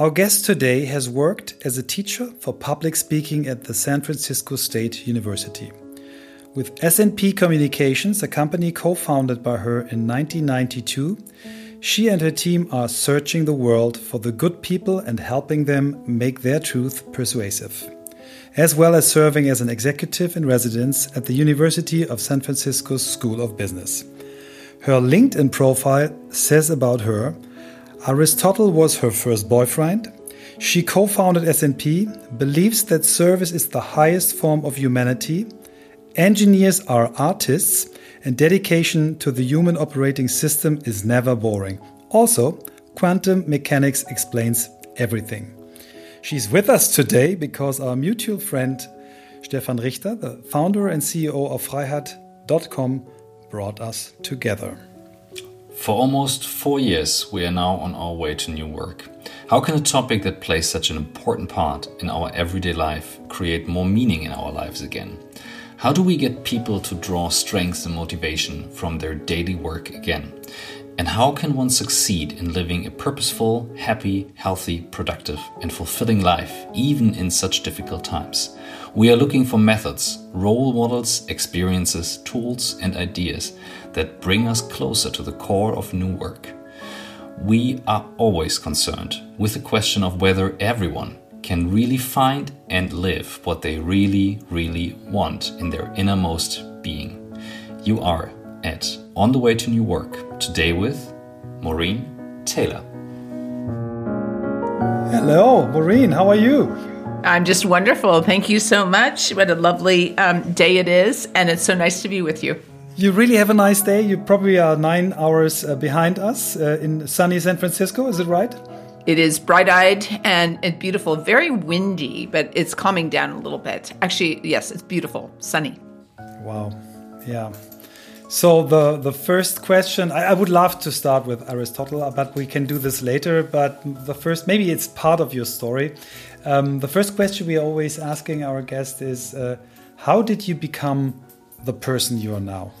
Our guest today has worked as a teacher for public speaking at the San Francisco State University. With SNP Communications, a company co founded by her in 1992, she and her team are searching the world for the good people and helping them make their truth persuasive, as well as serving as an executive in residence at the University of San Francisco's School of Business. Her LinkedIn profile says about her Aristotle was her first boyfriend. She co founded SNP, believes that service is the highest form of humanity Engineers are artists, and dedication to the human operating system is never boring. Also, quantum mechanics explains everything. She's with us today because our mutual friend Stefan Richter, the founder and CEO of Freiheit.com, brought us together. For almost four years, we are now on our way to new work. How can a topic that plays such an important part in our everyday life create more meaning in our lives again? How do we get people to draw strength and motivation from their daily work again? And how can one succeed in living a purposeful, happy, healthy, productive, and fulfilling life, even in such difficult times? We are looking for methods, role models, experiences, tools, and ideas that bring us closer to the core of new work. We are always concerned with the question of whether everyone can really find and live what they really, really want in their innermost being. You are at On the Way to New Work today with Maureen Taylor. Hello, Maureen, how are you? I'm just wonderful. Thank you so much. What a lovely um, day it is, and it's so nice to be with you. You really have a nice day. You probably are nine hours uh, behind us uh, in sunny San Francisco, is it right? It is bright eyed and, beautiful, very windy, but it's calming down a little bit. Actually, yes, it's beautiful, sunny. Wow. Yeah. So the the first question, I, I, would love to start with Aristotle, but we can do this later. But the first, maybe it's part of your story. Um, the first question we are always asking our guest is, uh, how did you become the person you are now?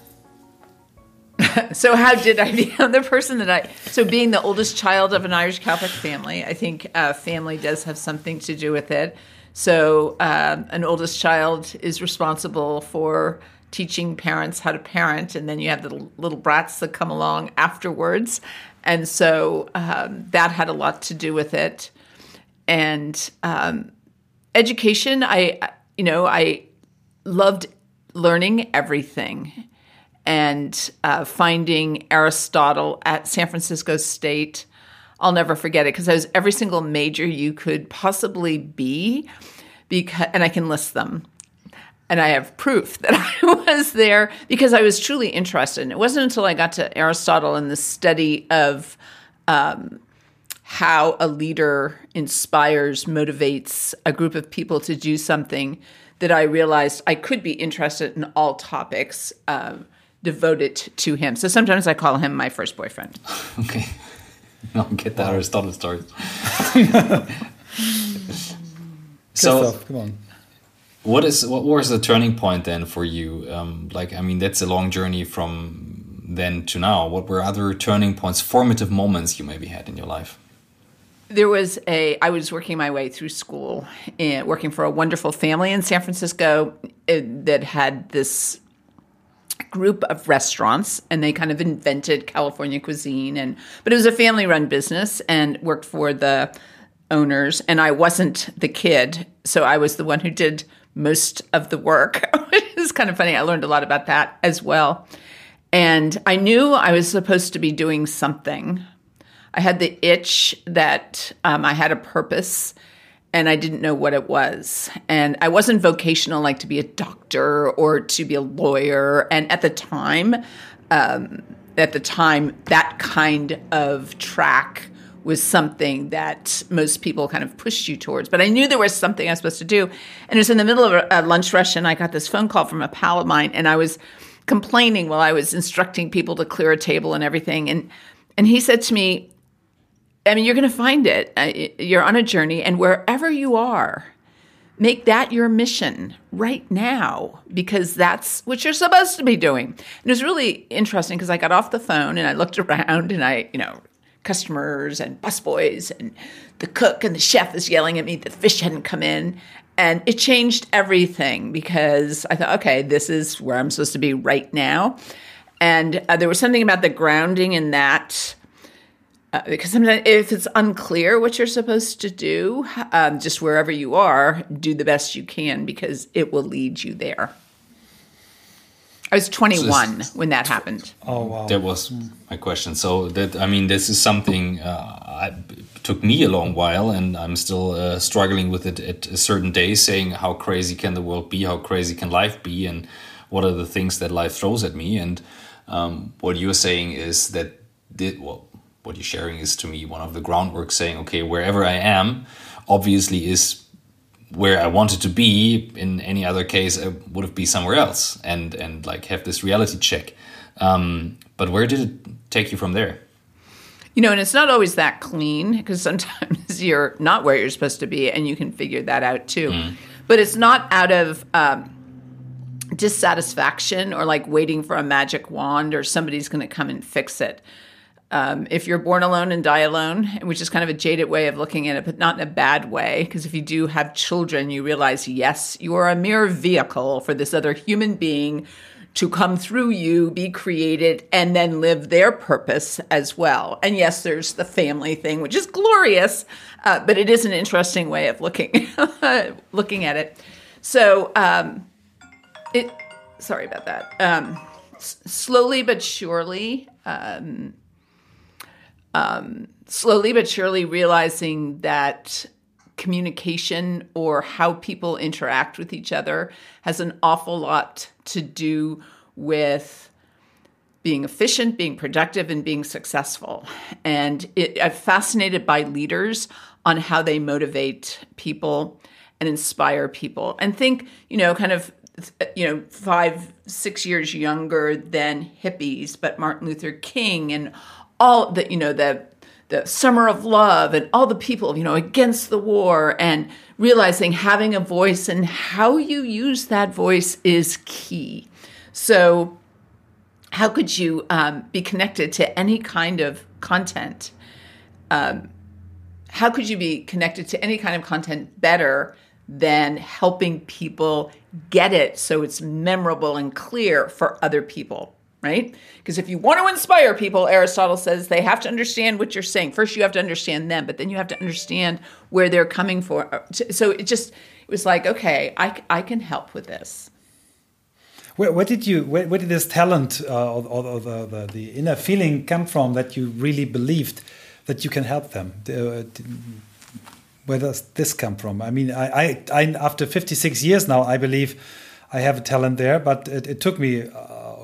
so how did I become the person that I? So being the oldest child of an Irish Catholic family, I think uh, family does have something to do with it. So um, an oldest child is responsible for teaching parents how to parent, and then you have the little brats that come along afterwards, and so um, that had a lot to do with it. And um, education, I you know I loved learning everything and uh, finding Aristotle at San Francisco State. I'll never forget it because I was every single major you could possibly be, because and I can list them. And I have proof that I was there because I was truly interested. And it wasn't until I got to Aristotle and the study of um, how a leader inspires, motivates a group of people to do something that I realized I could be interested in all topics. Um, devoted to him. So sometimes I call him my first boyfriend. okay. I'll get that Aristotle story. so, come on. What is what was the turning point then for you? Um, like, I mean, that's a long journey from then to now. What were other turning points, formative moments you maybe had in your life? There was a. I was working my way through school, and working for a wonderful family in San Francisco eh, that had this group of restaurants and they kind of invented California cuisine and but it was a family run business and worked for the owners and I wasn't the kid so I was the one who did most of the work which is kind of funny. I learned a lot about that as well. And I knew I was supposed to be doing something. I had the itch that um, I had a purpose and I didn't know what it was. And I wasn't vocational, like to be a doctor or to be a lawyer. And at the time, um, at the time, that kind of track was something that most people kind of pushed you towards. But I knew there was something I was supposed to do. And it was in the middle of a lunch rush, and I got this phone call from a pal of mine, and I was complaining while I was instructing people to clear a table and everything. And and he said to me, I mean, you're going to find it. You're on a journey, and wherever you are, make that your mission right now because that's what you're supposed to be doing. And it was really interesting because I got off the phone and I looked around and I, you know, customers and busboys and the cook and the chef is yelling at me the fish hadn't come in and it changed everything because i thought okay this is where i'm supposed to be right now and uh, there was something about the grounding in that uh, because sometimes if it's unclear what you're supposed to do um, just wherever you are do the best you can because it will lead you there I was 21 so when that happened. Oh wow! That was my question. So that I mean, this is something uh, I, took me a long while, and I'm still uh, struggling with it at a certain day. Saying how crazy can the world be? How crazy can life be? And what are the things that life throws at me? And um, what you're saying is that did well. What you're sharing is to me one of the groundwork. Saying, okay, wherever I am, obviously is where I wanted to be. In any other case, I would have been somewhere else and and like have this reality check. Um, but where did it take you from there? You know, and it's not always that clean because sometimes you're not where you're supposed to be, and you can figure that out too. Mm. But it's not out of um, dissatisfaction or like waiting for a magic wand or somebody's going to come and fix it. Um, if you're born alone and die alone, which is kind of a jaded way of looking at it, but not in a bad way, because if you do have children, you realize, yes, you are a mere vehicle for this other human being to come through you, be created, and then live their purpose as well. And yes, there's the family thing, which is glorious, uh, but it is an interesting way of looking looking at it. So, um, it. Sorry about that. Um, s- slowly but surely. Um, um, slowly but surely realizing that communication or how people interact with each other has an awful lot to do with being efficient, being productive, and being successful. And it, I'm fascinated by leaders on how they motivate people and inspire people. And think, you know, kind of, you know, five, six years younger than hippies, but Martin Luther King and all the you know the the summer of love and all the people you know against the war and realizing having a voice and how you use that voice is key. So how could you um, be connected to any kind of content um, how could you be connected to any kind of content better than helping people get it so it's memorable and clear for other people right? Because if you want to inspire people, Aristotle says they have to understand what you're saying. First, you have to understand them, but then you have to understand where they're coming from. So it just it was like, okay, I, I can help with this. Where, where did you where, where did this talent uh, or, or the, the, the, inner feeling come from that you really believed that you can help them? Uh, where does this come from? I mean, I, I, I after 56 years now, I believe I have a talent there, but it, it took me.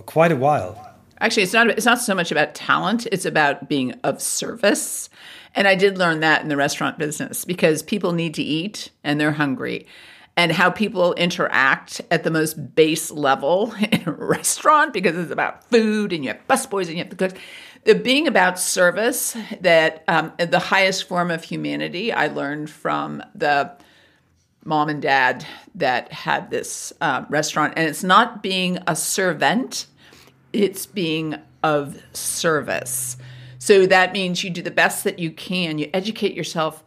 Quite a while. Actually, it's not. It's not so much about talent. It's about being of service. And I did learn that in the restaurant business because people need to eat and they're hungry. And how people interact at the most base level in a restaurant because it's about food and you have busboys and you have the cooks. The being about service, that um, the highest form of humanity, I learned from the mom and dad that had this uh, restaurant. And it's not being a servant, it's being of service. So that means you do the best that you can. You educate yourself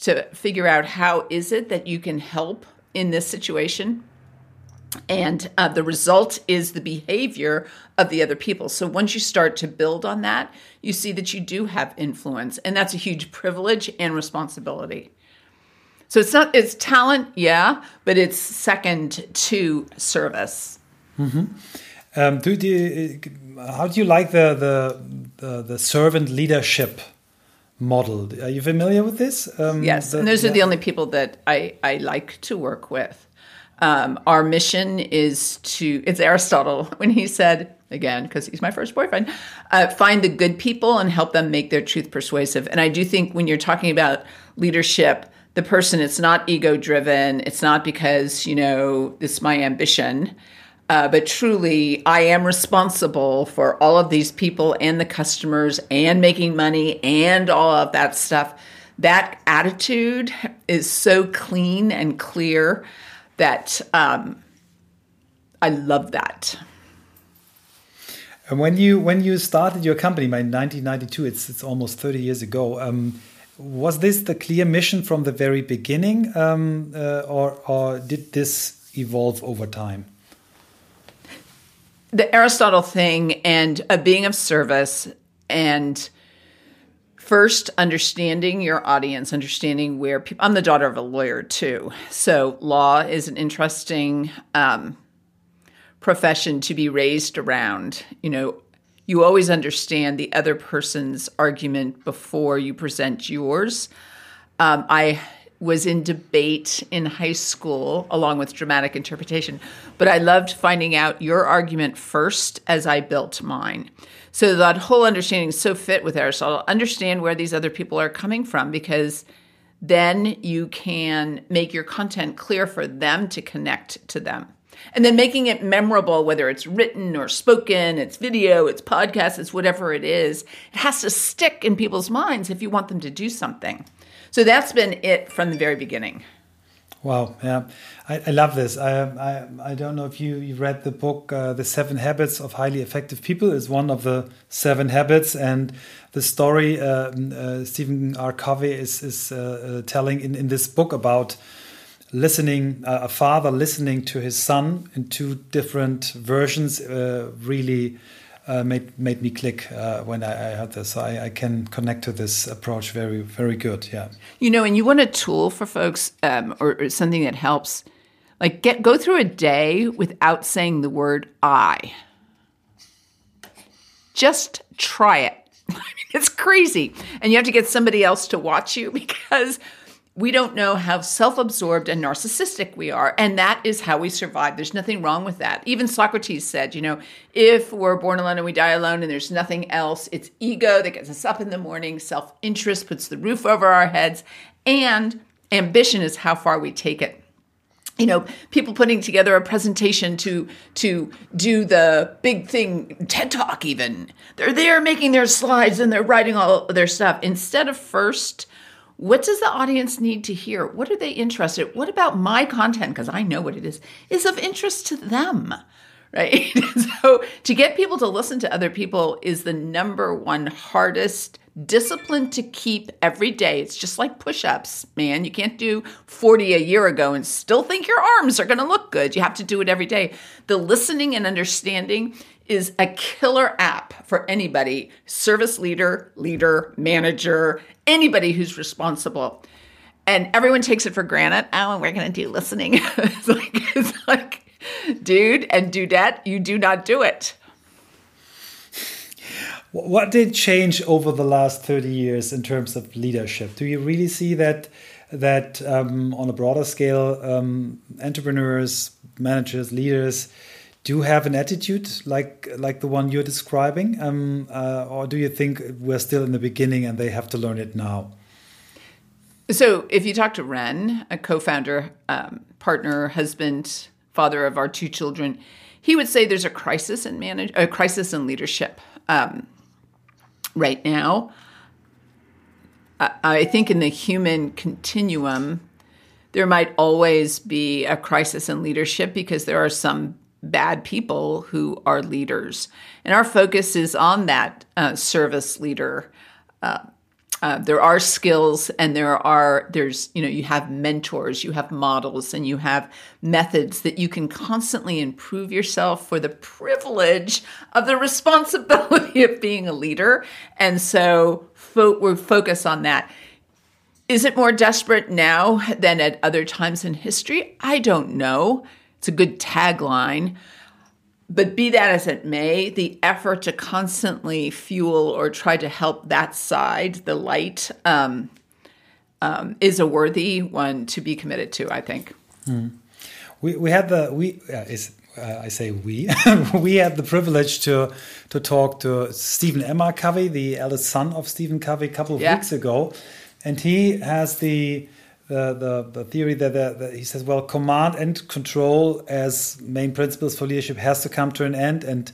to figure out how is it that you can help in this situation. And uh, the result is the behavior of the other people. So once you start to build on that, you see that you do have influence. And that's a huge privilege and responsibility. So it's not, it's talent, yeah, but it's second to service. Mm-hmm. Um, do, do how do you like the, the the, the servant leadership model? Are you familiar with this? Um, yes, the, and those yeah. are the only people that I I like to work with. Um, our mission is to it's Aristotle when he said again because he's my first boyfriend uh, find the good people and help them make their truth persuasive and i do think when you're talking about leadership the person it's not ego driven it's not because you know it's my ambition uh, but truly, I am responsible for all of these people and the customers and making money and all of that stuff. That attitude is so clean and clear that um, I love that. And when you when you started your company in 1992, it's it's almost 30 years ago. Um, was this the clear mission from the very beginning, um, uh, or or did this evolve over time? The Aristotle thing and a being of service and first understanding your audience understanding where people i'm the daughter of a lawyer too. So law is an interesting um, profession to be raised around. You know you always understand the other person's argument before you present yours. Um, i was in debate in high school along with dramatic interpretation but i loved finding out your argument first as i built mine so that whole understanding is so fit with Aristotle. Understand where these other people are coming from because then you can make your content clear for them to connect to them. And then making it memorable, whether it's written or spoken, it's video, it's podcast, it's whatever it is, it has to stick in people's minds if you want them to do something. So that's been it from the very beginning. Wow, yeah, I, I love this. I, I, I don't know if you, you read the book, uh, The Seven Habits of Highly Effective People is one of the seven habits, and the story uh, uh, Stephen R. Covey is is uh, uh, telling in, in this book about listening, uh, a father listening to his son in two different versions, really uh, made made me click uh, when I, I, heard this. I, I, can connect to this approach very very good. Yeah. You know, and you want a tool for folks um, or, or, something that helps, like get go through a day without saying the word I. Just try it. it's crazy, and you have to get somebody else to watch you because we don't know how self absorbed and narcissistic we are. And that is how we survive. There's nothing wrong with that. Even Socrates said, you know, if we're born alone and we die alone and there's nothing else, it's ego that gets us up in the morning, self interest puts the roof over our heads, and ambition is how far we take it you know people putting together a presentation to to do the big thing ted talk even they're there making their slides and they're writing all their stuff instead of first what does the audience need to hear? What are they interested? What about my content because I know what it is is of interest to them, right? so to get people to listen to other people is the number one hardest discipline to keep every day. It's just like push-ups, man. You can't do 40 a year ago and still think your arms are going to look good. You have to do it every day. The listening and understanding is a killer app for anybody service leader, leader, manager, anybody who's responsible. And everyone takes it for granted. Oh, and we're going to do listening. it's, like, it's like, dude and dudette, you do not do it. What did change over the last 30 years in terms of leadership? Do you really see that that um, on a broader scale, um, entrepreneurs, managers, leaders do have an attitude like like the one you're describing, um, uh, or do you think we're still in the beginning and they have to learn it now? So, if you talk to Ren, a co-founder, um, partner, husband, father of our two children, he would say there's a crisis in manage a crisis in leadership um, right now. I think in the human continuum, there might always be a crisis in leadership because there are some bad people who are leaders. And our focus is on that uh, service leader. Uh, uh, there are skills and there are there's you know you have mentors you have models and you have methods that you can constantly improve yourself for the privilege of the responsibility of being a leader and so fo- we're focused on that is it more desperate now than at other times in history i don't know it's a good tagline. But be that as it may, the effort to constantly fuel or try to help that side, the light, um, um, is a worthy one to be committed to. I think. Mm. We we had the we uh, is uh, I say we we had the privilege to to talk to Stephen M. R. Covey, the eldest son of Stephen Covey, a couple of yeah. weeks ago, and he has the the, the, the theory that, that, that, he says, well, command and control as main principles for leadership has to come to an end. And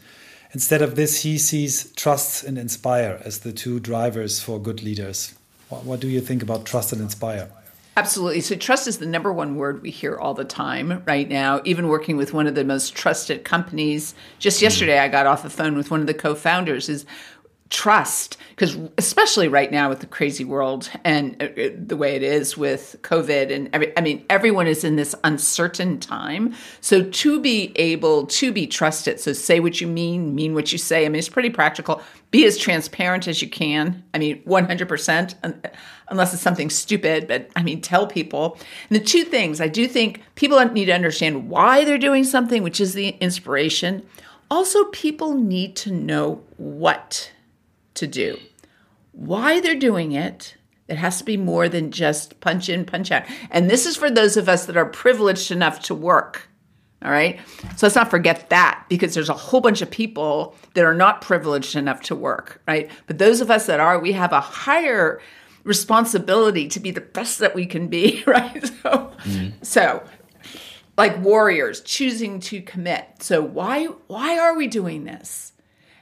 instead of this, he sees trust and inspire as the two drivers for good leaders. What, what do you think about trust and inspire? Absolutely. So, trust is the number one word we hear all the time right now, even working with one of the most trusted companies. Just hmm. yesterday, I got off the phone with one of the co founders, is trust because especially right now with the crazy world and uh, uh, the way it is with covid and every, i mean everyone is in this uncertain time. So to be able to be trusted so say what you mean mean what you say i mean it's pretty practical. Be as transparent as you can. I mean 100% unless it's something stupid but i mean tell people. And the two things i do think people need to understand why they're doing something which is the inspiration. Also people need to know what to do. Why they're doing it, it has to be more than just punch in, punch out. And this is for those of us that are privileged enough to work. All right. So let's not forget that because there's a whole bunch of people that are not privileged enough to work. Right. But those of us that are, we have a higher responsibility to be the best that we can be. Right. So, mm. so like warriors choosing to commit. So why, why are we doing this?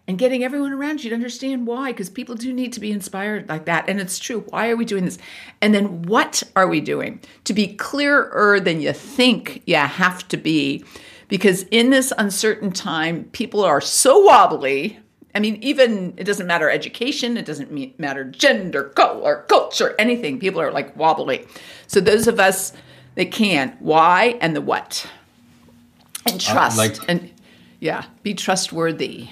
And getting everyone around you to understand why, because people do need to be inspired like that. And it's true. Why are we doing this? And then what are we doing? To be clearer than you think you have to be. Because in this uncertain time, people are so wobbly. I mean, even it doesn't matter education, it doesn't matter gender, color, culture, anything. People are like wobbly. So those of us that can, why and the what. And trust. Uh, like, and yeah, be trustworthy.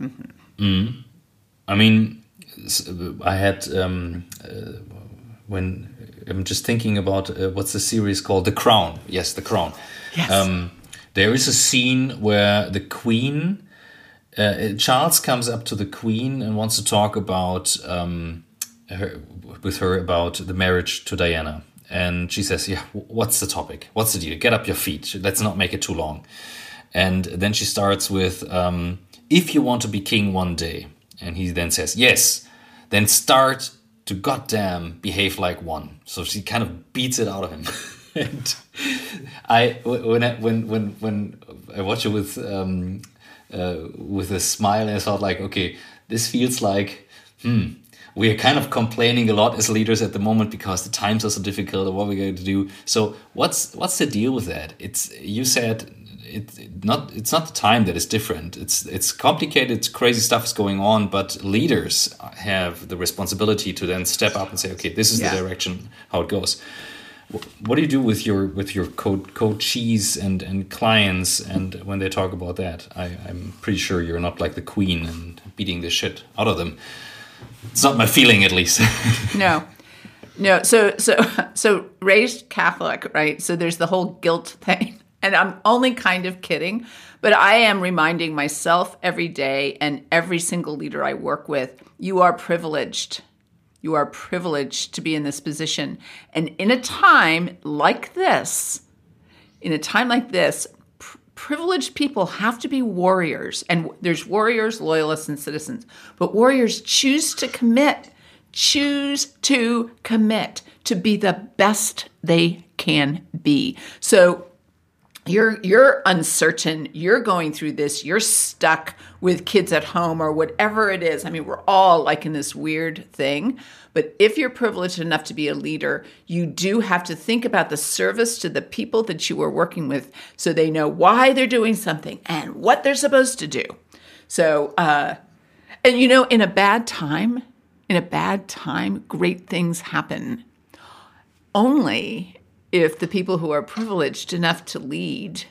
Mm-hmm. Mm. I mean, I had um, uh, when I'm just thinking about uh, what's the series called, The Crown. Yes, The Crown. Yes. Um, there is a scene where the Queen, uh, Charles comes up to the Queen and wants to talk about um, her, with her about the marriage to Diana. And she says, "Yeah, what's the topic? What's the deal? Get up your feet. Let's not make it too long." And then she starts with. Um, if you want to be king one day, and he then says, yes, then start to goddamn behave like one. So she kind of beats it out of him. and I when I, when when when I watch it with um, uh, with a smile, I thought like, okay, this feels like hmm. We are kind of complaining a lot as leaders at the moment because the times are so difficult. Or what we're going to do. So what's what's the deal with that? It's you said it, not it's not the time that is different. It's it's complicated, crazy stuff is going on, but leaders have the responsibility to then step up and say, okay, this is yeah. the direction how it goes. What do you do with your with your co coachees and and clients and when they talk about that? I, I'm pretty sure you're not like the queen and beating the shit out of them. It's not my feeling, at least. no, no. So so so raised Catholic, right? So there's the whole guilt thing and I'm only kind of kidding, but I am reminding myself every day and every single leader I work with you are privileged. You are privileged to be in this position. And in a time like this, in a time like this, pr- privileged people have to be warriors. And there's warriors, loyalists, and citizens. But warriors choose to commit, choose to commit to be the best they can be. So you're you're uncertain. You're going through this. You're stuck with kids at home or whatever it is. I mean we're all like in this weird thing. But if you're privileged enough to be a leader you do have to think about the service to the people that you are working with so they know why they're doing something and what they're supposed to do. So uh and you know in a bad time in a bad time great things happen. Only if the people who are privileged enough to lead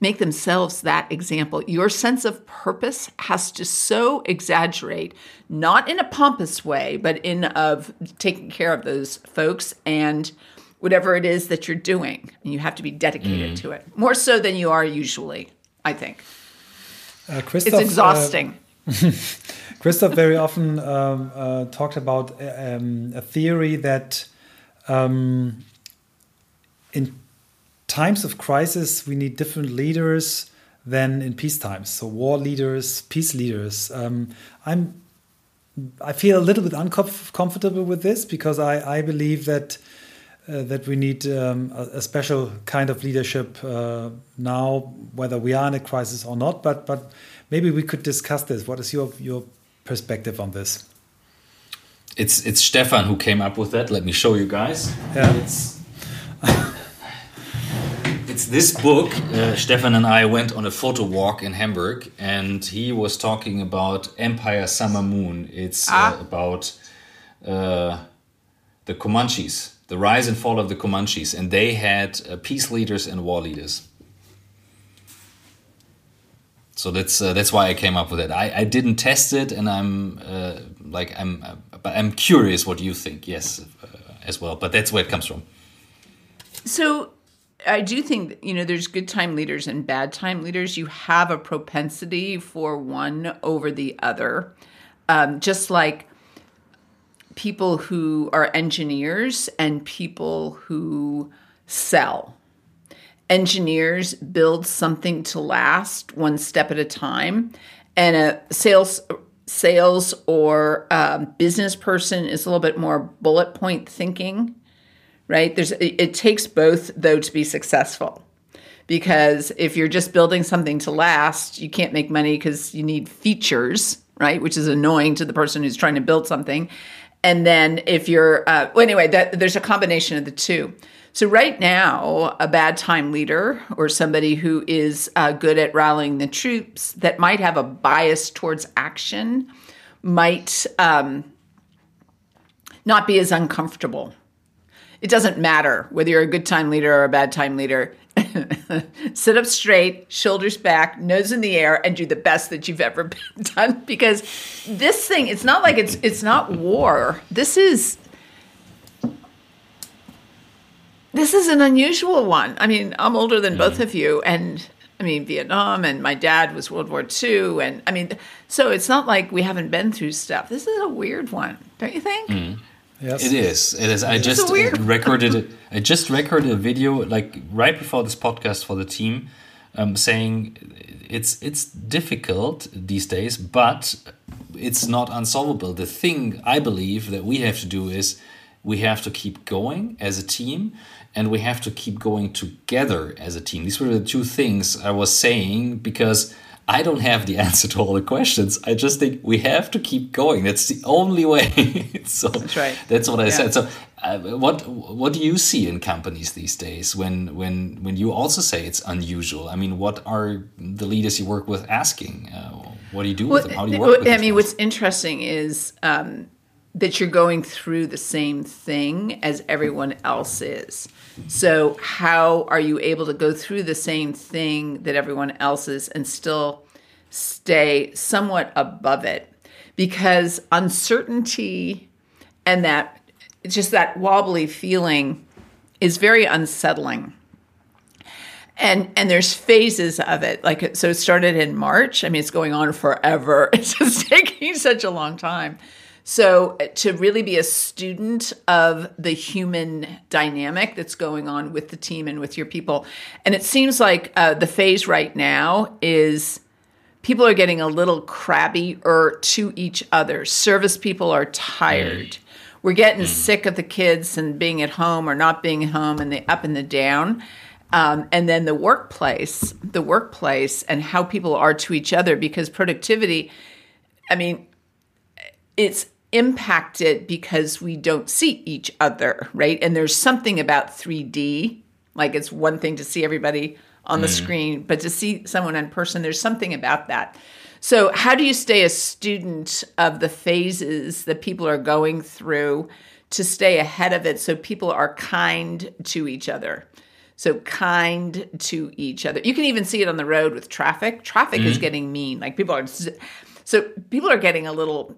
make themselves that example. Your sense of purpose has to so exaggerate, not in a pompous way, but in of taking care of those folks and whatever it is that you're doing. And you have to be dedicated mm. to it more so than you are usually. I think. Uh, it's uh, exhausting. Uh, Christoph very often um, uh, talked about um, a theory that um, in times of crisis, we need different leaders than in peace times. So war leaders, peace leaders. Um, I'm I feel a little bit uncomfortable with this because I, I believe that uh, that we need um, a, a, special kind of leadership uh, now, whether we are in a crisis or not. But but maybe we could discuss this. What is your your perspective on this? it's it's Stefan who came up with that. Let me show you guys. Yeah. It's, this book. Uh, Stefan and I went on a photo walk in Hamburg, and he was talking about Empire Summer Moon. It's Ah. uh, about uh, the Comanches, the rise and fall of the Comanches, and they had uh, peace leaders and war leaders. So that's uh, that's why I came up with it. I, I didn't test it, and I'm uh, like I'm, uh, but I'm curious what you think. Yes, uh, as well. But that's where it comes from. So I do think you know there's good time leaders and bad time leaders. You have a propensity for one over the other, um, just like people who are engineers and people who sell. Engineers build something to last one step at a time, and a sales sales or um, business person is a little bit more bullet point thinking right? There's it, takes both though to be successful. Because if you're just building something to last you can't make money because you need features right? Which is annoying to the person who's trying to build something. And then if you're uh, well anyway that, there's a combination of the two. So right now a bad time leader or somebody who is uh, good at rallying the troops that might have a bias towards action might um, not be as uncomfortable it doesn't matter whether you're a good time leader or a bad time leader. Sit up straight, shoulders back, nose in the air, and do the best that you've ever done. Because this thing, it's not like it's it's not war. This is this is an unusual one. I mean, I'm older than both of you, and I mean Vietnam, and my dad was World War II, and I mean, so it's not like we haven't been through stuff. This is a weird one, don't you think? Mm-hmm. Yes. It is. It is. I just a recorded it. I just recorded a video like right before this podcast for the team, um, saying it's it's difficult these days, but it's not unsolvable. The thing I believe that we have to do is we have to keep going as a team and we have to keep going together as a team. These were the two things I was saying because I don't have the answer to all the questions. I just think we have to keep going. That's the only way. so That's right. That's what I Yeah. said. So, uh, what what do you see in companies these days when when when you also say it's unusual? I mean, what are the leaders you work with asking? Uh, what do you do with them? How do you work with I mean, what's interesting is um, that you're going through the same thing as everyone else is. So, how are you able to go through the same thing that everyone else is and still stay somewhat above it? Because uncertainty and that just that wobbly feeling is very unsettling. And and there's phases of it. Like so it started in march. I mean it's going on forever. It's just taking such a long time so uh, to really be a student of the human dynamic that's going on with the team and with your people. And it seems like uh, the phase right now is people are getting a little crabby or to each other. Service people are tired. We're getting sick of the kids and being at home or not being home and the up and the down. Um, and then the workplace, the workplace, and how people are to each other because productivity, I mean, it's impacted because we don't see each other, right? And there's something about 3D, like it's one thing to see everybody on the mm. screen, but to see someone in person, there's something about that. So, how do you stay a student of the phases that people are going through to stay ahead of it so people are kind to each other? So kind to each other. You can even see it on the road with traffic. Traffic is mm-hmm. getting mean. Like people are, so people are getting a little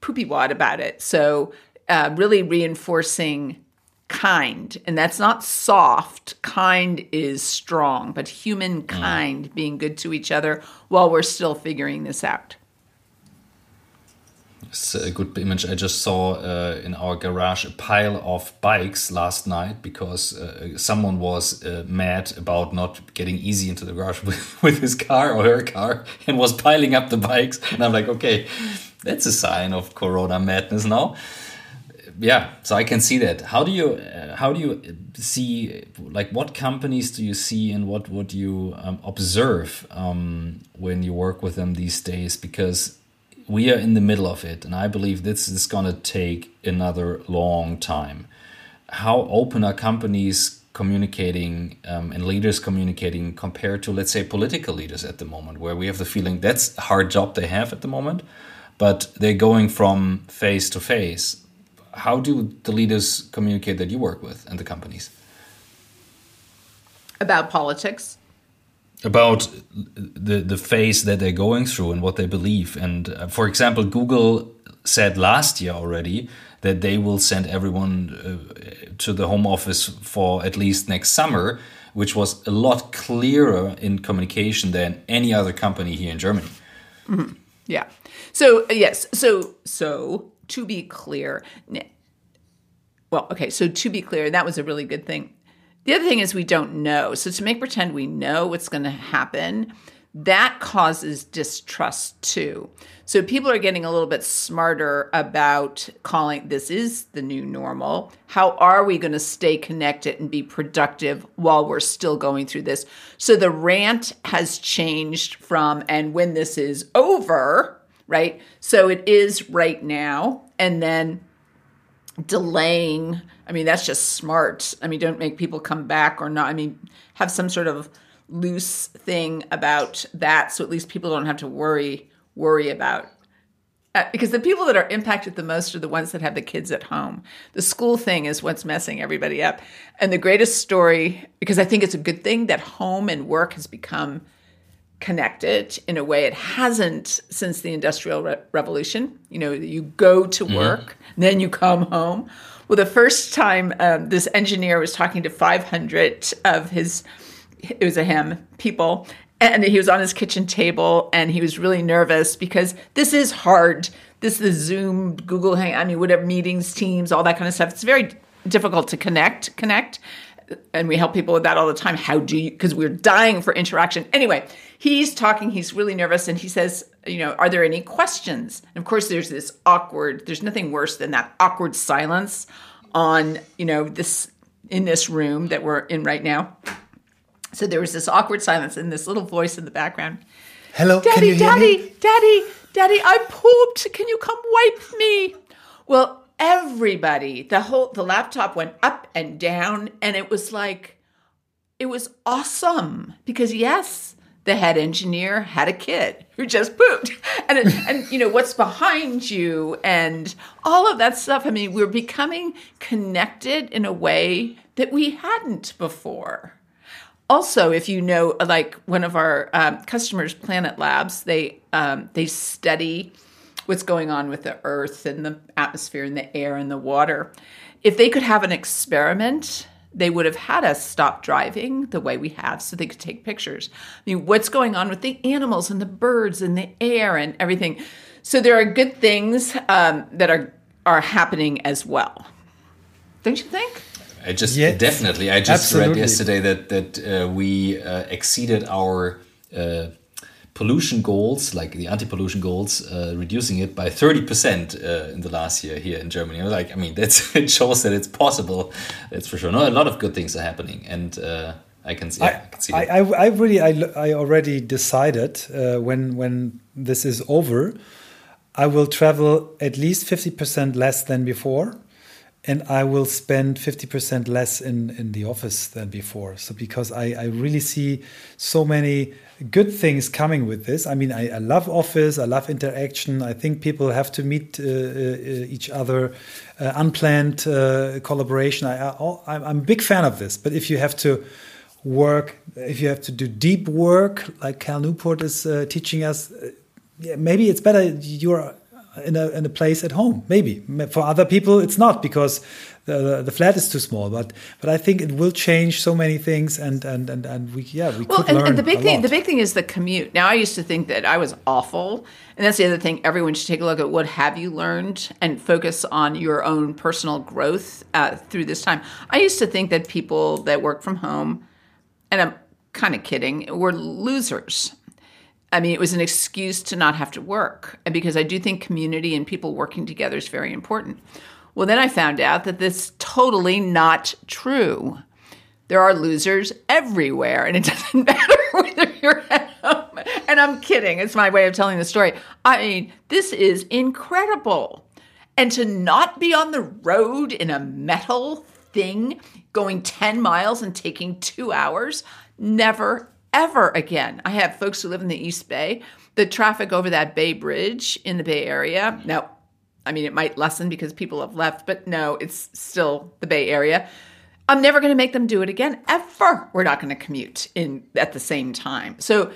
poopy wad about it. So uh, really reinforcing kind, and that's not soft. Kind is strong, but humankind being good to each other while we're still figuring this out. It's a good image. I just saw uh, in our garage a pile of bikes last night because uh, someone was uh, mad about not getting easy into the garage with, with his car or her car and was piling up the bikes. And I'm like, okay, that's a sign of Corona madness now. Yeah, so I can see that. How do you uh, how do you see like what companies do you see and what would you um, observe um, when you work with them these days? Because we are in the middle of it, and I believe this is going to take another long time. How open are companies communicating um, and leaders communicating compared to, let's say, political leaders at the moment, where we have the feeling that's a hard job they have at the moment, but they're going from face to face. How do the leaders communicate that you work with and the companies? About politics? About the the phase that they're going through and what they believe. And uh, for example, Google said last year already that they will send everyone uh, to the home office for at least next summer, which was a lot clearer in communication than any other company here in Germany. Mm -hmm. Yeah. So yes. So so to be clear. Well, okay. So to be clear, that was a really good thing the other thing is we don't know. So to make pretend we know what's going to happen, that causes distrust too. So people are getting a little bit smarter about calling this is the new normal. How are we going to stay connected and be productive while we're still going through this? So the rant has changed from and when this is over, right? So it is right now and then delaying I mean, that's just smart. I mean, don't make people come back or not. I mean, have some sort of loose thing about that so at least people don't have to worry worry about uh, because the people that are impacted the most are the ones that have the kids at home. The school thing is what's messing everybody up. And the greatest story, because I think it's a good thing that home and work has become connected in a way it hasn't since the Industrial Re- Revolution. You know, you go to mm-hmm. work, mm-hmm. then you come home. Well, the first time um, this engineer was talking to 500 of his, it was a him, people, and he was on his kitchen table and he was really nervous because this is hard. This is Zoom, Google Hang, I mean, whatever meetings, Teams, all that kind of stuff. It's very difficult to connect, connect. And we help people with that all the time. How do you, because we're dying for interaction. Anyway, he's talking, he's really nervous, and he says, you know, are there any questions? And of course, there's this awkward, there's nothing worse than that awkward silence on, you know, this in this room that we're in right now. So there was this awkward silence and this little voice in the background. Hello, Daddy, Daddy? Daddy, Daddy, I pooped. Can you come wipe me? Well, everybody, the whole the laptop went up and down and it was like it was awesome. Because yes, the head engineer had a kid who just pooped. And and you know what's behind you and all of that stuff. I mean we're becoming connected in a way that we hadn't before. Also if you know like one of our um, customers planet labs they um, they study what's going on with the earth and the atmosphere and the air and the water if they could have an experiment they would have had us stop driving the way we have so they could take pictures. I mean, what's going on with the animals and the birds and the air and everything. So there are good things um, that are are happening as well. Don't you think? I just yes, definitely. I just absolutely. read yesterday that that uh, we uh, exceeded our uh, pollution goals, like the anti-pollution goals, uh, reducing it by 30% uh, in the last year here in Germany. Like, I mean, that's it shows that it's possible. That's for sure. No, a lot of good things are happening, and uh, I can see. I, I, can see I, I, I, really, I, I already decided uh, when when this is over, I will travel at least 50% less than before and I will spend 50% less in, in the office than before. So, because I, I really see so many good things coming with this. I mean, I, I love office, I love interaction. I think people have to meet uh, uh, each other, uh, unplanned uh, collaboration. I, I, I'm a big fan of this. But if you have to work, if you have to do deep work, like Cal Newport is uh, teaching us, uh, yeah, maybe it's better you're in a, in a place at home. Maybe for other people it's not because the, the flat is too small. But but I think it will change so many things, and and and, and we yeah we well, could and, learn and the big thing lot. the big thing is the commute. Now I used to think that I was awful, and that's the other thing. Everyone should take a look at what have you learned and focus on your own personal growth uh, through this time. I used to think that people that work from home, and I'm kind of kidding, were losers. I mean, it was an excuse to not have to work. And because I do think community and people working together is very important. Well, then I found out that that's totally not true. There are losers everywhere, and it doesn't matter whether you're at home. and I'm kidding. It's my way of telling the story. I mean, this is incredible. And to not be on the road in a metal thing going 10 miles and taking two hours, never, ever again. I have folks who live in the East Bay. The traffic over that Bay Bridge in the Bay Area, no, I mean, it might lessen because people have left, but no, it's still the Bay Area. I'm never going to make them do it again, ever. We're not going to commute in at the same time. So,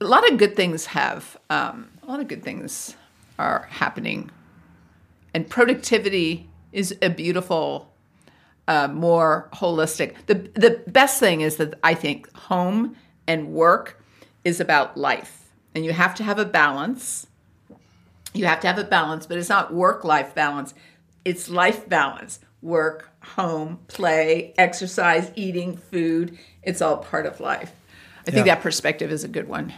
a lot of good things have um, a lot of good things are happening, and productivity is a beautiful, uh, more holistic. the The best thing is that I think home and work is about life, and you have to have a balance. You have to have a balance, but it's not work life balance; it's life balance. Work, home, play, exercise, eating, food. It's all part of life. I think yeah. that perspective is a good one.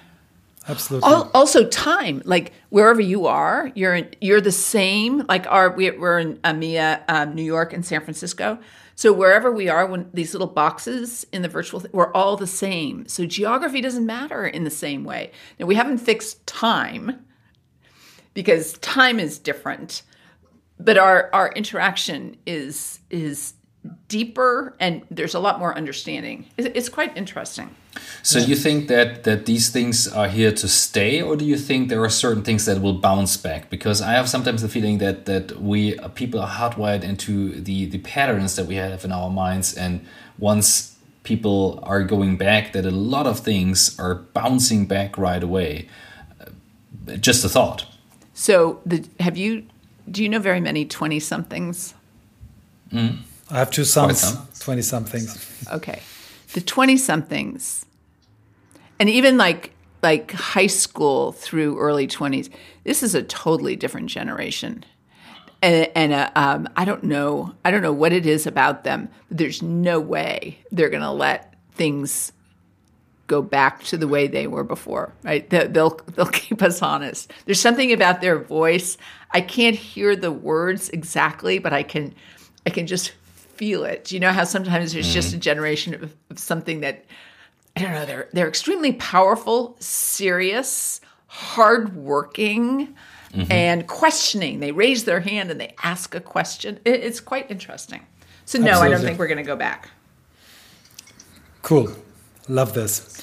Absolutely. Also, time. Like wherever you are, you're in, you're the same. Like our we, are in EMEA, um, New York, and San Francisco. So wherever we are, when these little boxes in the virtual, th- we're all the same. So geography doesn't matter in the same way. Now we haven't fixed time because time is different. But our our interaction is is deeper and there's a lot more understanding. It's quite interesting. So you think that that these things are here to stay or do you think there are certain things that will bounce back? Because i have sometimes the feeling that that we people are hardwired into the the patterns that we have in our minds. And once people are going back that a lot of things are bouncing back right away. Just a thought so the, have you do you know very many 20 somethings? Mm. I have two sons, 20 somethings. Okay. The 20 somethings, and even like like high school through early 20s, this is a totally different generation. And, and uh, um, I don't know, I don't know what it is about them. But there's no way they're going to let things go back to the way they were before, right? They'll they'll keep us honest. There's something about their voice. I can't hear the words exactly, but I can I can just feel it. You know how sometimes there's mm-hmm. just a generation of, of something that I don't know. They're they're extremely powerful, serious, hardworking, mm-hmm. and questioning. They raise their hand and they ask a question. It, it's quite interesting. So no, Absolutely. I don't think we're going to go back. Cool. Love this.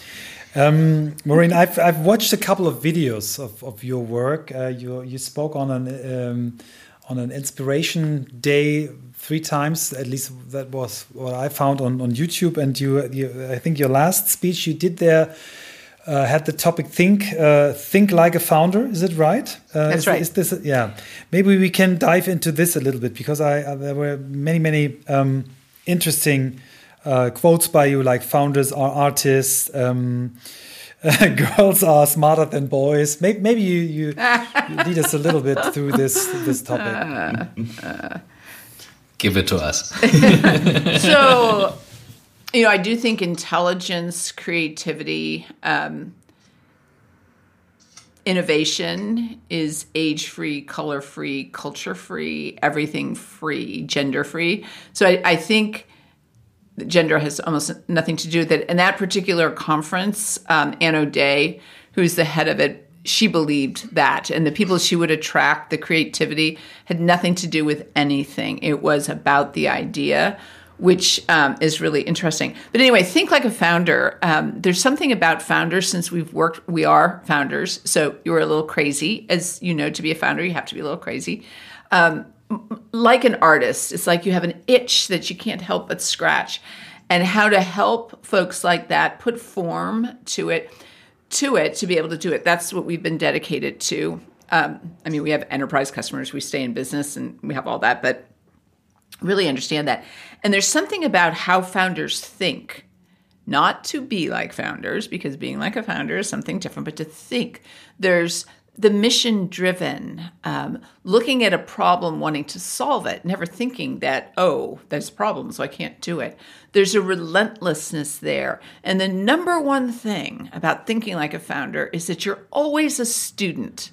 Um, Maureen, I've, I've watched a couple of videos of, of your work. Uh, you, you spoke on an, um, on an inspiration day three times, at least that was what I found on, on YouTube. And you, you I think your last speech you did there uh, had the topic think uh, think like a founder. Is it right? Uh, That's is, right. Is this yeah? Maybe we can dive into this a little bit because I, uh, there were many many um, interesting uh, quotes by you like founders are artists. Um, uh, girls are smarter than boys. Maybe, maybe you, you, you, lead us a little bit through this this topic. Give it to us. so, you know, I do think intelligence, creativity, um, innovation is age free, color free, culture free, everything free, gender free. So I, I think gender has almost nothing to do with it. And that particular conference, um, Ann O'Day, who's the head of it, she believed that. And the people she would attract, the creativity, had nothing to do with anything. It was about the idea, which um, is really interesting. But anyway, think like a founder. Um, there's something about founders since we've worked, we are founders. So you're a little crazy. As you know, to be a founder, you have to be a little crazy. Um, like an artist, it's like you have an itch that you can't help but scratch. And how to help folks like that put form to it, to it to be able to do it. That's what we've been dedicated to. Um, I mean, we have enterprise customers, we stay in business, and we have all that, but really understand that. And there's something about how founders think, not to be like founders, because being like a founder is something different, but to think. There's the mission driven, um, looking at a problem, wanting to solve it, never thinking that, oh, there's a problem, so I can't do it. There's a relentlessness there. And the number one thing about thinking like a founder is that you're always a student.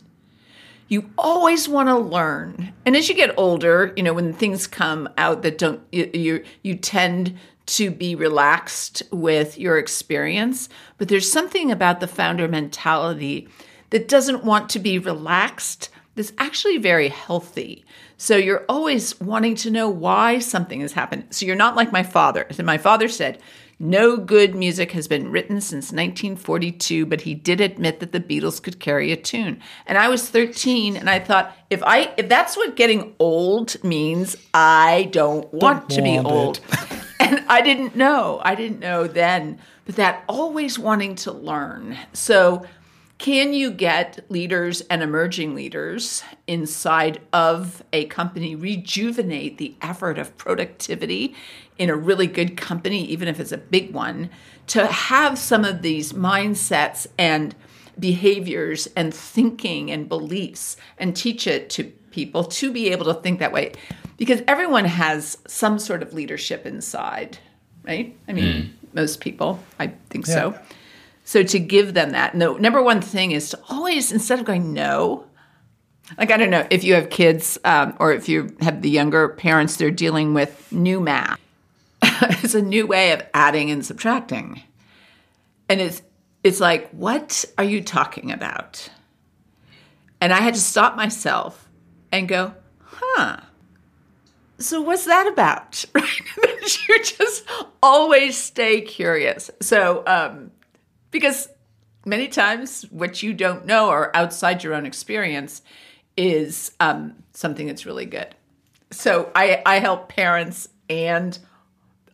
you always want to learn. And as you get older, you know, when things come out that don't, you, you, you tend to be relaxed with your experience. But there's something about the founder mentality that doesn't want to be relaxed that's actually very healthy. So you're always wanting to know why something has happened. So you're not like my father. My father said, no good music has been written since 1942, but he did admit that the Beatles could carry a tune. And I was 13 and I thought if I if that's what getting old means, I don't want don't to be old. and I didn't know. I didn't know then, but that always wanting to learn. So can you get leaders and emerging leaders inside of a company rejuvenate the effort of productivity in a really good company, even if it's a big one, to have some of these mindsets and behaviors and thinking and beliefs and teach it to people to be able to think that way? Because everyone has some sort of leadership inside, right? I mean, mm. most people, I think yeah. so. So to give them that, no, number one thing is to always, instead of going, no, like I don't know if you have kids um, or if you have the younger parents, they're dealing with new math. it's a new way of adding and subtracting. And it's it's like, what are you talking about? And I had to stop myself and go, huh. So what's that about? Right? you just always stay curious. So um, because many times what you don't know or outside your own experience is um, something that's really good. So I, I help parents and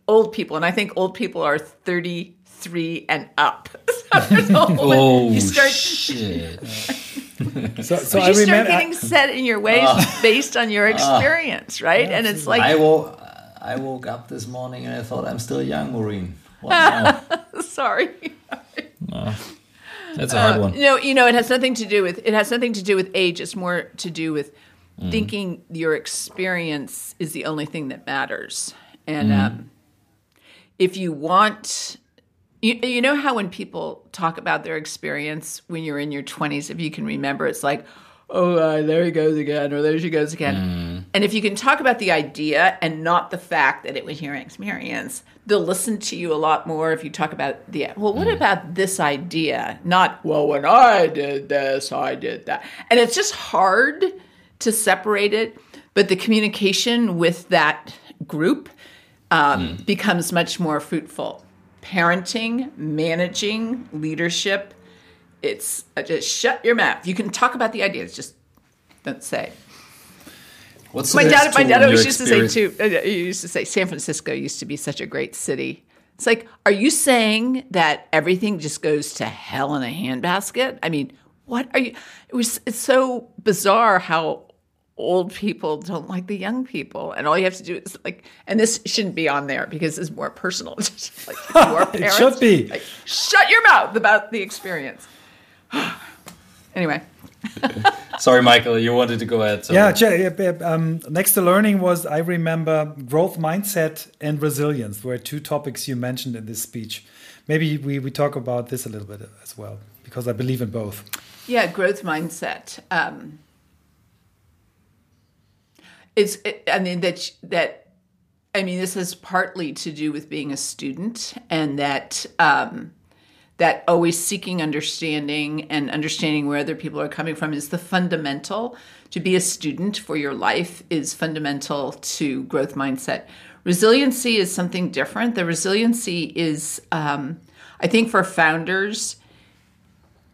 old people, and I think old people are 33 and up. So oh, you start, shit. so, so I you start getting I, set in your ways uh, based on your experience, uh, right? Yeah, and it's like I woke, I woke up this morning and I thought I'm still young, Maureen. Sorry. Uh, that's a hard uh, one. No, you know, it has nothing to do with it has nothing to do with age. It's more to do with mm. thinking your experience is the only thing that matters. And mm. um, if you want, you, you know how when people talk about their experience when you're in your 20s, if you can remember, it's like, oh, uh, there he goes again, or there she goes again. Mm. And if you can talk about the idea and not the fact that it was your experience, they'll listen to you a lot more if you talk about the, well, what mm. about this idea? Not, well, when I did this, I did that. And it's just hard to separate it, but the communication with that group um, mm. becomes much more fruitful. Parenting, managing, leadership it's uh, just shut your mouth. You can talk about the ideas, just don't say. What's my dad? My dad always used to say too. Uh, he used to say San Francisco used to be such a great city. It's like, are you saying that everything just goes to hell in a handbasket? I mean, what are you? It was. It's so bizarre how old people don't like the young people, and all you have to do is like, and this shouldn't be on there because it's more personal. like parents, it should be. Like, shut your mouth about the experience. anyway. Sorry, Michael, you wanted to go ahead. So. Yeah, um, next to learning was I remember growth mindset and resilience were two topics you mentioned in this speech. Maybe we, we talk about this a little bit as well because I believe in both. Yeah, growth mindset. Um, it's it, I mean that that I mean this has partly to do with being a student and that. Um, that always seeking understanding and understanding where other people are coming from is the fundamental. To be a student for your life is fundamental to growth mindset. Resiliency is something different. The resiliency is um, i think for founders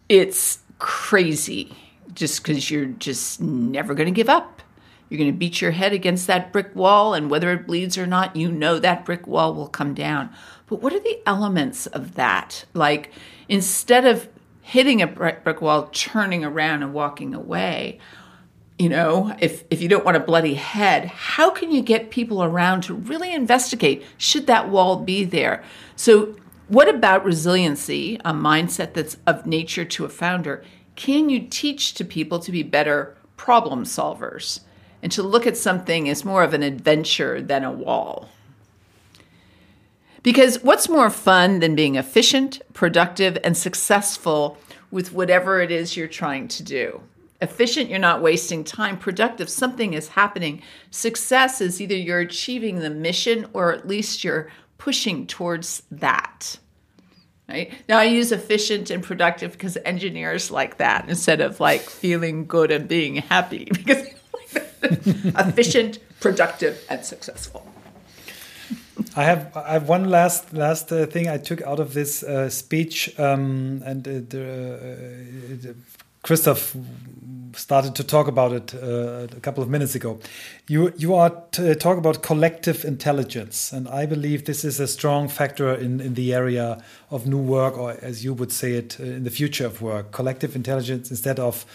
it's crazy just because you're just never going to give up you're going to beat your head against that brick wall and whether it bleeds or not you know that brick wall will come down but what are the elements of that? Like instead of hitting a brick wall, turning around and walking away, you know, if if you don't want a bloody head, how can you get people around to really investigate should that wall be there? So what about resiliency, a mindset that's of nature to a founder? Can you teach to people to be better problem solvers and to look at something as more of an adventure than a wall? Because what's more fun than being efficient, productive, and successful with whatever it is you're trying to do? Efficient, you're not wasting time. Productive, something is happening. Success is either you're achieving the mission or at least you're pushing towards that. Right? Now I use efficient and productive because engineers like that instead of like feeling good and being happy because efficient, productive, and successful. I have I have one last last uh, thing I took out of this uh, speech, um, and uh, the, Christoph started to talk about it uh, a couple of minutes ago. You you are talk about collective intelligence, and I believe this is a strong factor in in the area of new work, or as you would say it, uh, in the future of work. Collective intelligence instead of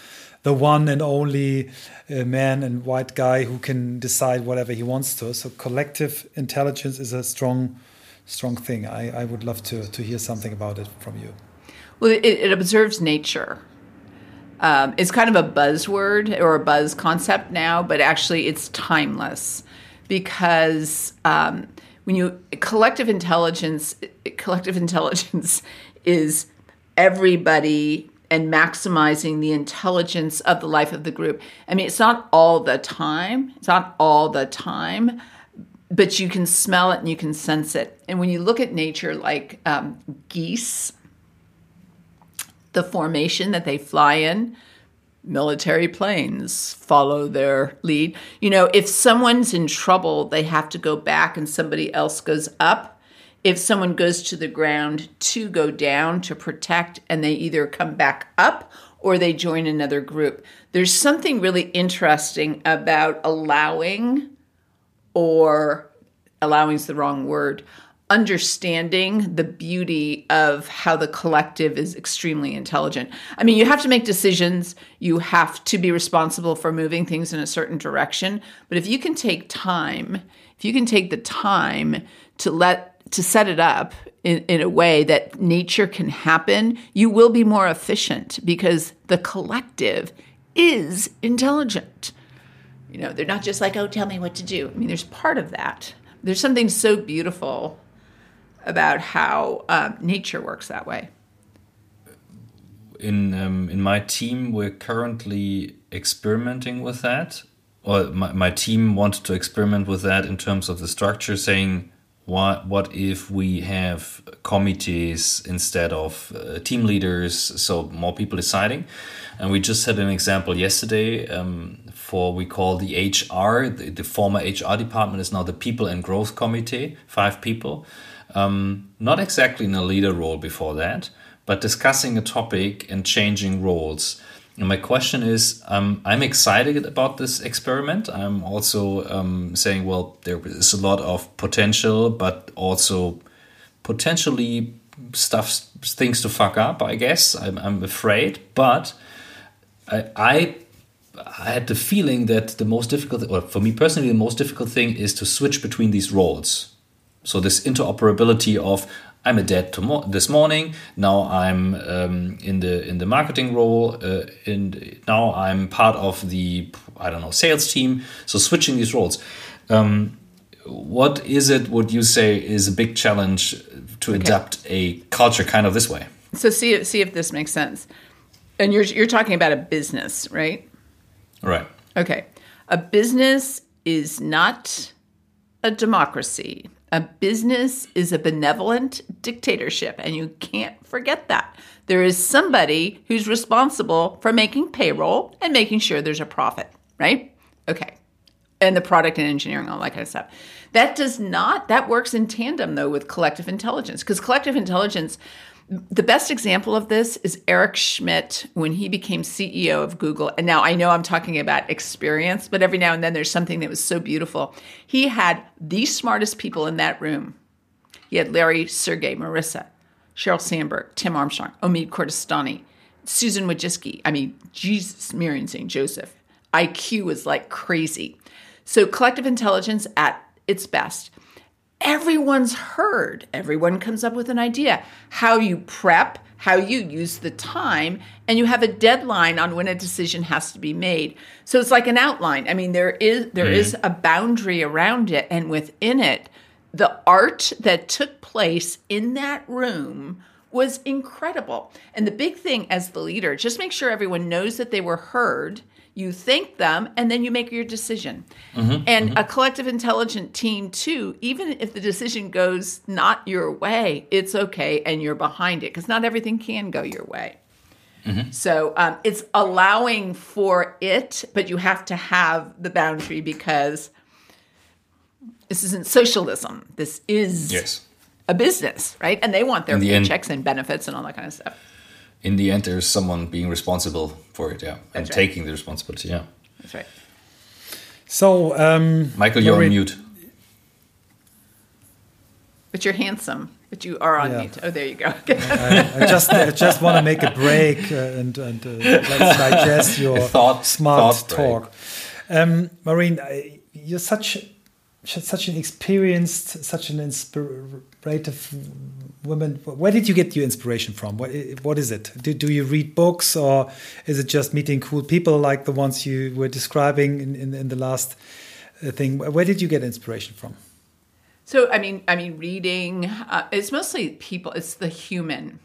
the one and only uh, man and white guy who can decide whatever he wants to. So collective intelligence is a strong, strong thing. I, I would love to to hear something about it from you. Well, it, it observes nature um, it's kind of a buzzword or a buzz concept now, but actually it's timeless because um, when you collective intelligence, collective intelligence is everybody and maximizing the intelligence of the life of the group. I mean, it's not all the time. It's not all the time, but you can smell it and you can sense it. And when you look at nature, like um, geese the formation that they fly in, military planes follow their lead. You know, if someone's in trouble, they have to go back and somebody else goes up. If someone goes to the ground to go down to protect and they either come back up or they join another group. There's something really interesting about allowing or allowing is the wrong word understanding the beauty of how the collective is extremely intelligent. I mean, you have to make decisions, you have to be responsible for moving things in a certain direction, but if you can take time, if you can take the time to let to set it up in, in a way that nature can happen, you will be more efficient because the collective is intelligent. You know, they're not just like, oh, tell me what to do. I mean, there's part of that. There's something so beautiful about how um, nature works that way. In um, in my team, we're currently experimenting with that, or my, my team wanted to experiment with that in terms of the structure, saying what what if we have committees instead of uh, team leaders, so more people deciding. And we just had an example yesterday um, for we call the HR, the, the former HR department is now the People and Growth Committee, five people um, not exactly in a leader role before that, but discussing a topic and changing roles. And my question is um, I'm excited about this experiment. I'm also um, saying, well, there is a lot of potential, but also potentially stuff, things to fuck up, I guess. I'm, I'm afraid. But I, I I had the feeling that the most difficult, or for me personally, the most difficult thing is to switch between these roles. So this interoperability of I'm a dad tomo- this morning. Now I'm um, in the in the marketing role. Uh, and now I'm part of the I don't know sales team. So switching these roles. Um, what is it? Would you say is a big challenge to okay. adapt a culture kind of this way? So see if, see if this makes sense. And you're you're talking about a business, right? Right. Okay. A business is not a democracy. A business is a benevolent dictatorship, and you can't forget that. There is somebody who's responsible for making payroll and making sure there's a profit, right? Okay. And the product and engineering, all that kind of stuff. That does not, that works in tandem though with collective intelligence, because collective intelligence the best example of this is Eric Schmidt when he became CEO of Google. And now I know I'm talking about experience, but every now and then there's something that was so beautiful. He had the smartest people in that room. He had Larry, Sergey, Marissa, Sheryl Sandberg, Tim Armstrong, Omid Kordestani, Susan Wojcicki. I mean, Jesus, Miriam St. Joseph. IQ was like crazy. So collective intelligence at its best everyone's heard. Everyone comes up with an idea. How you prep, how you use the time, and you have a deadline on when a decision has to be made. So it's like an outline. I mean, there is there mm. is a boundary around it, and within it, the art that took place in that room was incredible. And the big thing as the leader, just make sure everyone knows that they were heard. You thank them, and then you make your decision. Mm-hmm, and mm-hmm. a collective intelligent team, too, even if the decision goes not your way, it's okay, and you're behind it because not everything can go your way. Mm-hmm. So um, it's allowing for it, but you have to have the boundary because this isn't socialism. This is Yes. a business, right? And they want their the end- paychecks and benefits and all that kind of stuff. In the end, there's someone being responsible for it, yeah, and right. taking the responsibility, yeah. That's right. So, um, Michael, you're on mute. But you're handsome. But you are on Yeah. mute. Oh, there you go. I just I just want to make a break uh, and and uh, let's digest your thought- smart thought talk. Um, Maureen, I- you're such such an experienced, such an inspirative woman. Where did you get your inspiration from? What what is it? Do do you read books or is it just meeting cool people like the ones you were describing in in, in the last uh, thing? Where did you get inspiration from? So I mean, I mean, reading. Uh, it's mostly people. It's the human.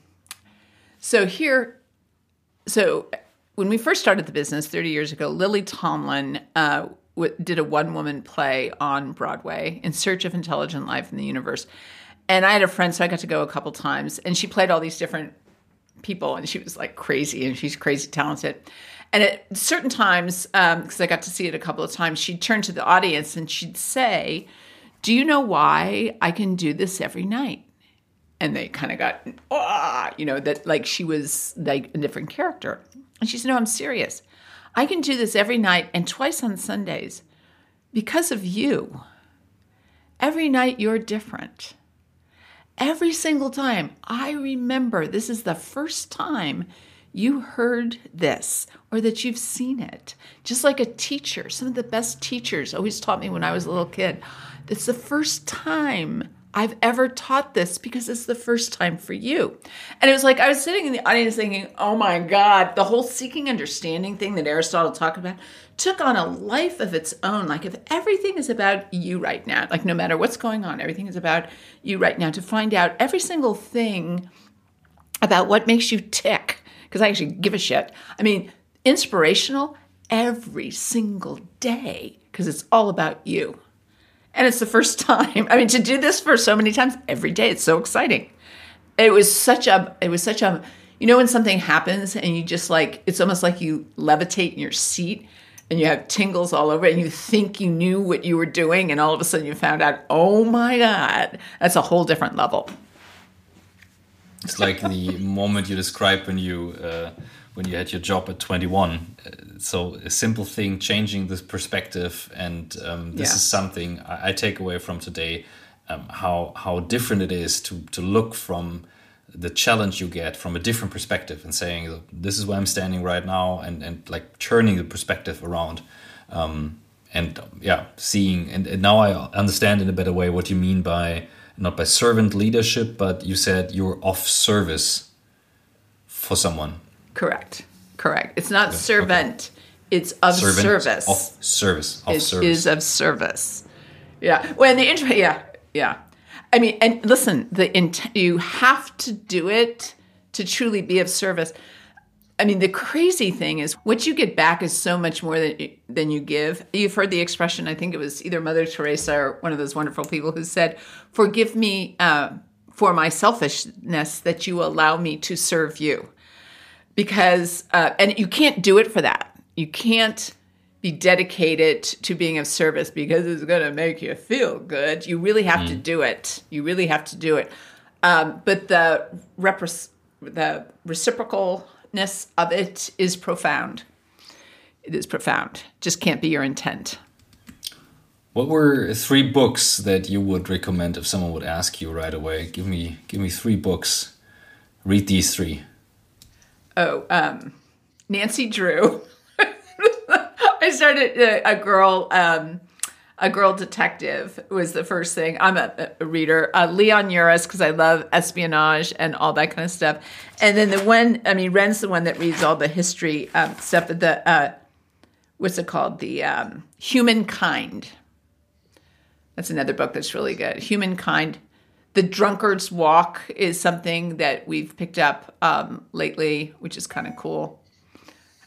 So here, so when we first started the business 30 years ago, Lily Tomlin uh, w- did a one-woman play on Broadway, "In Search of Intelligent Life in the Universe," and I had a friend, so I got to go a couple times, and she played all these different people and she was like crazy and she's crazy talented. And at certain times because i got to see it a couple of times she'd turn to the audience and she'd say do you know why i can do this every night? And they kind of got ah, you know that like she was like a different character. And she said no i'm serious i can do this every night and twice on sundays because of you every night you're different every single time I remember this is the first time you heard this or that you've seen it. Just like a teacher, some of the best teachers always taught me when I was a little kid. It's the first time I've ever taught this because it's the first time for you. And it was like I was sitting in the audience thinking, oh my God, the whole seeking understanding thing that Aristotle talked about took on a life of its own. Like if everything is about you right now, like no matter what's going on, everything is about you right now, to find out every single thing about what makes you tick, because I actually give a shit. I mean, inspirational every single day, because it's all about you. And it's the first time. I mean, to do this for so many times every day, it's so exciting. It was such a, it was such a, you know, when something happens and you just like, it's almost like you levitate in your seat and you have tingles all over and you think you knew what you were doing and all of a sudden you found out, oh my God, that's a whole different level. It's like the moment you describe when you uh, when you had your job at 21. Uh, so a simple thing, changing this perspective, and um, this Yeah. is something I, I take away from today. Um, how how different it is to to look from the challenge you get from a different perspective and saying this is where I'm standing right now, and and like turning the perspective around. Um, and yeah, seeing and, and now I understand in a better way what you mean by not by servant leadership, but you said you're off service for someone. Correct. Correct. It's not servant, it's of Servant service. of service of It service. is of service. Yeah. Well, in the intro, yeah, yeah. I mean, and listen, the int- you have to do it to truly be of service. I mean, the crazy thing is what you get back is so much more than you, than you give. You've heard the expression. I think it was either Mother Teresa or one of those wonderful people who said, "Forgive me uh, for my selfishness that you allow me to serve you." Because uh, and you can't do it for that. You can't be dedicated to being of service because it's going to make you feel good. You really have to do it. You really have to do it. Um, but the the reciprocalness of it is profound. It is profound. Just can't be your intent. What were three books that you would recommend if someone would ask you right away? Give me give me three books. Read these three. Oh, um, Nancy Drew. I started uh, a girl, um, a girl detective was the first thing. I'm a, a reader. Uh, Leon Uris because I love espionage and all that kind of stuff. And then the one, I mean, Ren's the one that reads all the history um, stuff. The uh, what's it called? The um, Humankind. That's another book that's really good. Humankind, the the drunkard's walk is something that we've picked up um, lately, which is kind of cool.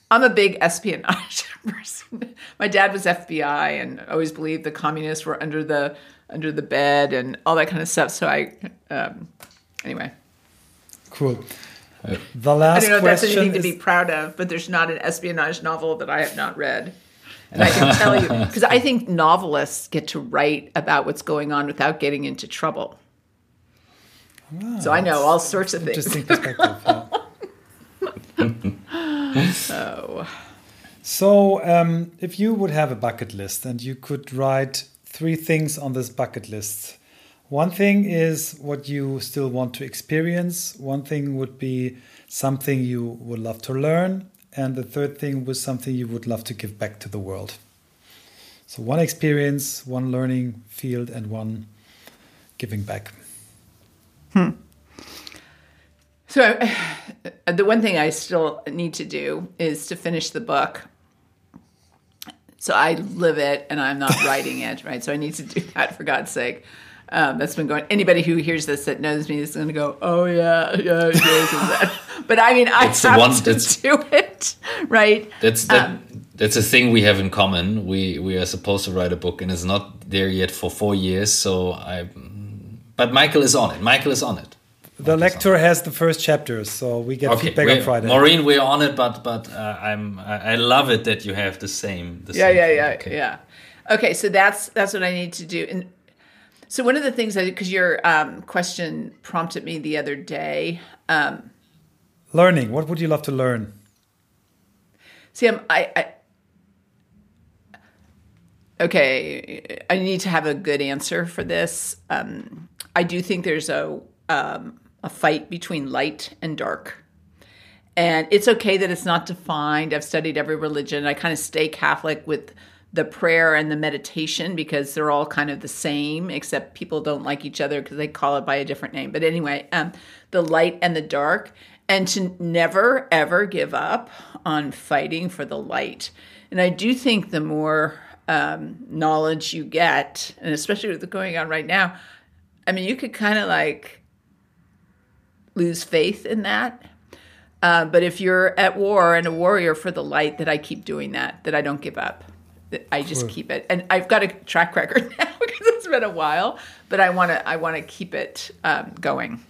I'm a big espionage person. My dad was FBI and always believed the communists were under the under the bed and all that kind of stuff. So I, um, anyway. Cool. The last I don't know if that's question anything to be proud of, but there's not an espionage novel that I have not read. And I can tell you, because I think novelists get to write about what's going on without getting into trouble. So I know all sorts of things. Interesting perspective. So, So, um, if you would have a bucket list and you could write three things on this bucket list, one thing is what you still want to experience, one thing would be something you would love to learn, and the third thing was something you would love to give back to the world. So, one experience, one learning field, and one giving back. So the one thing I still need to do is to finish the book. So I live it and I'm not writing it, right? So I need to do that for God's sake. Um, that's been going. Anybody who hears this that knows me is going to go, "Oh yeah, yeah, it is, is that?" But I mean, I It's have one to do it, right? That's that. that's a thing we have in common. We we are supposed to write a book, and it's not there yet for four years. So I, but Michael is on it. Michael is on it. The lecture has the first chapters, so we get feedback on Friday. Maureen, we're on it, but but uh, I'm I, I love it that you have the same. The yeah same yeah thing. yeah Okay. yeah okay so that's that's what i need to do and so one of the things that because your um, question prompted me the other day um, Learning. What would you love to learn? see I'm, I, I okay i need to have a good answer for this um, i do think there's a um, a fight between light and dark. And it's okay that it's not defined. I've studied every religion. I kind of stay catholic with the prayer and the meditation because they're all kind of the same except people don't like each other because they call it by a different name. But anyway um, the light and the dark and to never ever give up on fighting for the light. And i do think the more um, knowledge you get and especially with going on right now i mean you could kind of like lose faith in that uh, but if you're at war and a warrior for the light, that I keep doing that, that I don't give up, that I just keep it. And I've got a track record now because it's been a while, but I want to I want to keep it um, going.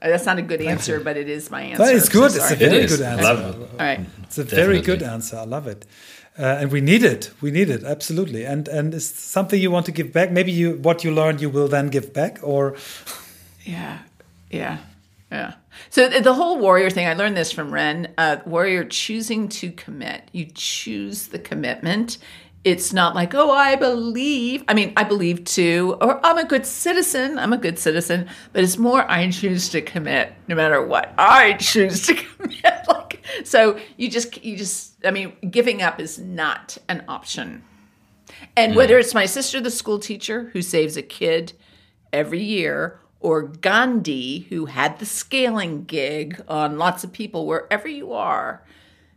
Uh, That's not a good answer, but it is my answer. But it's so good. It's a very It is. good answer. Love it. All right. It's a very good answer. I love it. Uh, and we need it. We need it absolutely. And and it's something you want to give back. Maybe you what you learned you will then give back, or Yeah, yeah, yeah. So the whole warrior thing, I learned this from Ren. Uh, warrior choosing to commit. You choose the commitment. It's not like, oh, I believe. I mean, I believe too, or I'm a good citizen. I'm a good citizen. But it's more, I choose to commit, no matter what. I choose to commit. Like, so you just, you just. I mean, giving up is not an option. And whether it's my sister, the school teacher, who saves a kid every year, or Gandhi, who had the scaling gig on lots of people, wherever you are,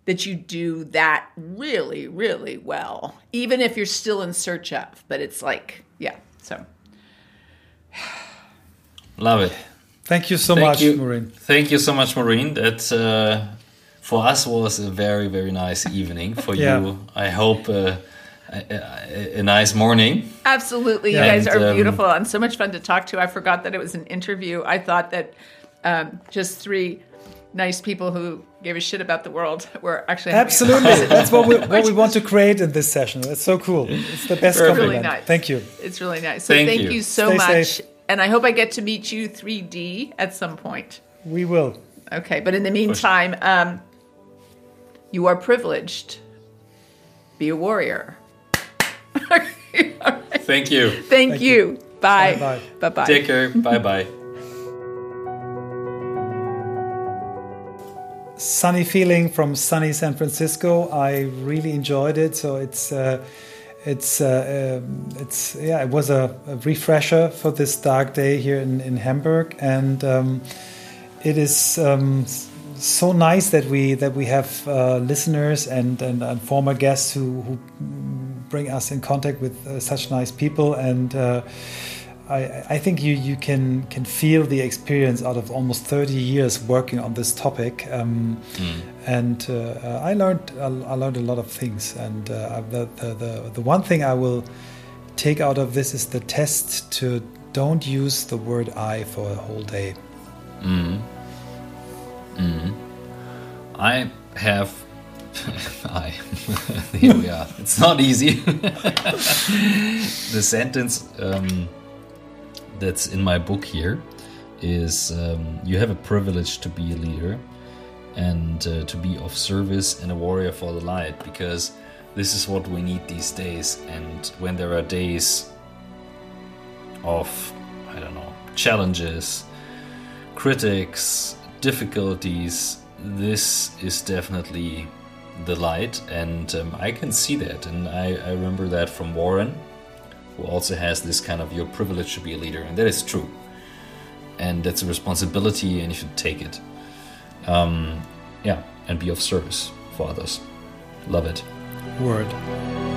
that you do that really, really well, even if you're still in search of. But it's like, yeah, so. Love it. thank you so Thank much, you, Maureen. Thank you so much, Maureen. That's uh, for us was a very very nice evening. For Yeah. you, I hope uh, a, a, a nice morning. Absolutely. Yeah. You guys And, are um, beautiful and so much fun to talk to. I forgot that it was an interview. I thought that um, just three nice people who gave a shit about the world were actually Absolutely, that's what we what we want to create in this session. That's so cool. It's the best Really compliment. nice. Thank you. It's really nice. So Thank thank, you. you. so Stay much. safe. And I hope I get to meet you 3D at some point. We will. Okay. But in the meantime, um, you are privileged. Be a warrior. All right. Thank you. Thank, Thank you. Bye. Bye-bye. Bye bye. Take care. bye bye. sunny feeling from sunny San Francisco. I really enjoyed it. So it's uh, it's uh, um, it's yeah, it was a, a refresher for this dark day here in, in Hamburg, and um, it is um, s- so nice that we that we have uh, listeners and, and and former guests who who bring us in contact with uh, such nice people and. Uh, I, I think you, you can can feel the experience out of almost 30 years working on this topic, um, mm. and uh, I learned I learned a lot of things. And uh, the, the, the the one thing I will take out of this is the test to don't use the word "I" for a whole day. Mm. Mm. I have I. Here we are. It's not easy. the sentence um, that's in my book here is um, you have a privilege to be a leader and uh, to be of service and a warrior for the light because this is what we need these days. And when there are days of, I don't know, challenges, critics, difficulties, this is definitely the light, and um, I can see that. And I, I remember that from Warren, who also has this kind of your privilege to be a leader, and that is true. And that's a responsibility, and you should take it. Um, yeah, and be of service for others. Love it. Word.